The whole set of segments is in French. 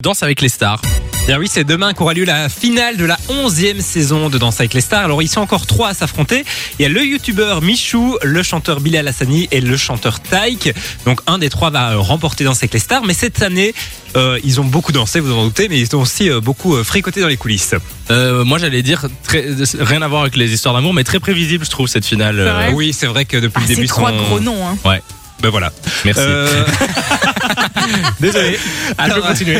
Danse avec les stars. Bien oui, c'est demain qu'aura lieu la finale de la 11e saison de Danse avec les stars. Alors ils sont encore trois à s'affronter. Il y a le youtubeur Michou, le chanteur Bilal Hassani et le chanteur Taïk. Donc un des trois va euh, remporter Danse avec les stars. Mais cette année, euh, ils ont beaucoup dansé, vous en doutez, mais ils ont aussi euh, beaucoup euh, fricoté dans les coulisses. Euh, moi j'allais dire très, rien à voir avec les histoires d'amour, mais très prévisible je trouve cette finale. C'est Euh, Oui, c'est vrai que depuis Ah, le c'est début, trois sont- gros noms. Hein. Ben voilà. Merci. Désolé. Alors, continuer.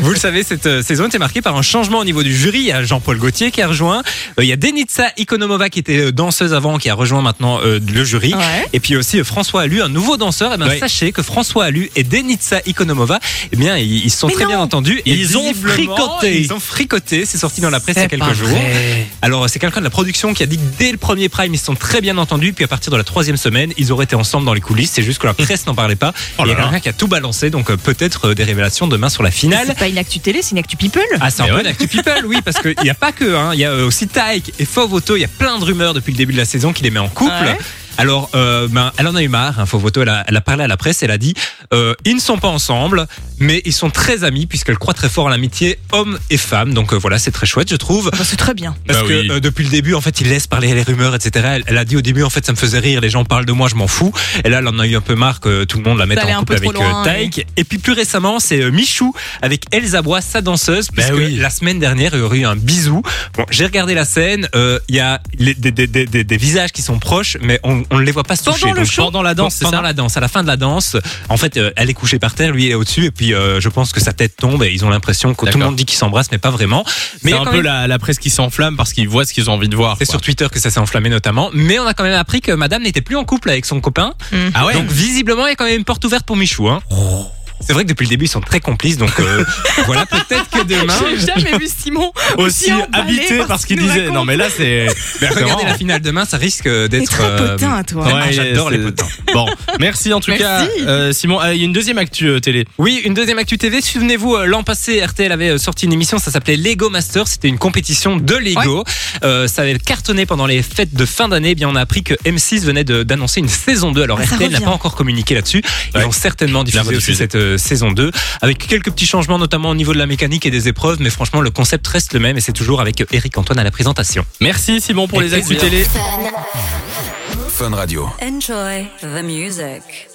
Vous le savez, cette euh, saison était marquée par un changement au niveau du jury. Il y a Jean-Paul Gaultier qui a rejoint. Euh, Il y a Denitsa Ikonomova qui était euh, danseuse avant, qui a rejoint maintenant euh, le jury. Ouais. Et puis aussi euh, François Allu, un nouveau danseur. Et ben Ouais. sachez que François Allu et Denitsa Ikonomova, eh bien ils, ils se sont Mais très non. bien entendus. Et Ils ont fricoté. Ils ont fricoté. C'est sorti dans la presse il y a quelques jours. vrai. Alors c'est quelqu'un de la production qui a dit que dès le premier prime ils se sont très bien entendus. Puis à partir de la troisième semaine, ils auraient été ensemble dans les coulisses. C'est juste que la presse n'en parlait pas. Oh il y a quelqu'un qui a tout balancé. Donc euh, peut-être euh, des révélations demain sur la finale. C'est pas une actu télé, c'est une actu people. Ah, c'est un peu ouais. une actu people, oui, parce qu'il n'y a pas que, hein, il y a euh, aussi Taïk et Fauvoto, il y a plein de rumeurs depuis le début de la saison qui les met en couple. Ouais. Alors, euh, ben, elle en a eu marre, hein, Fauvoto, elle a, elle a parlé à la presse, elle a dit, euh, ils ne sont pas ensemble, mais ils sont très amis, puisqu'elle croit très fort à l'amitié homme et femme. Donc euh, voilà, c'est très chouette, je trouve. Bah, c'est très bien. Parce Bah que oui. euh, depuis le début, en fait, il laisse parler les rumeurs, etc. Elle, elle a dit au début, en fait, ça me faisait rire, les gens parlent de moi, je m'en fous. Et là, elle en a eu un peu marre que tout le monde la mette en un couple avec euh, loin, Taïk. Et puis plus récemment, c'est euh, Michou avec Elsa Bois, sa danseuse, Ben puisque oui. la semaine dernière, il y aurait eu un bisou. Bon, j'ai regardé la scène, euh, il y a les- des, des- des- des- des visages qui sont proches, mais on ne les voit pas se Pendant toucher. le Donc, show Pendant la danse, c'est pendant ça la danse, à la fin de la danse, en fait, euh, elle est couchée par terre, lui il est au-dessus, et puis euh, je pense que sa tête tombe, et ils ont l'impression que tout le monde dit qu'ils s'embrassent, mais pas vraiment. Mais C'est un peu même- la, la presse qui s'enflamme parce qu'ils voient ce qu'ils ont envie de voir. c'est sur Twitter que ça s'est enflammé notamment. Mais on a quand même appris que Madame n'était plus en couple avec son copain. Ah ouais Donc visiblement, il y a quand même une porte ouverte pour Michou. Hein. C'est vrai que depuis le début, ils sont très complices. Donc euh, voilà, peut-être que demain. J'ai jamais vu Simon aussi habité par parce ce qu'il disait. raconte. Non mais là c'est. Mais regardez la finale demain, ça risque T'es d'être. euh, potin, toi. Ouais, j'adore les potins. Bon, merci en tout Merci. cas, euh, Simon. Euh, Il y a une deuxième actu euh, télé. Oui, une deuxième actu TV. Souvenez-vous, euh, l'an passé, RTL avait euh, sorti une émission, ça s'appelait Lego Master. C'était une compétition de Lego. Euh, ça avait cartonné pendant les fêtes de fin d'année. Eh Bien, on a appris que M6 venait d'annoncer une saison 2. Alors Ah, ça RTL n'a pas encore communiqué là-dessus. Ils Ouais. vont certainement diffuser aussi rediffuser. Cette saison 2 avec quelques petits changements, notamment au niveau de la mécanique et des épreuves. Mais franchement, le concept reste le même et c'est toujours avec Eric Antoine à la présentation. Merci Simon pour les actus télé. Fun Radio. Enjoy the music.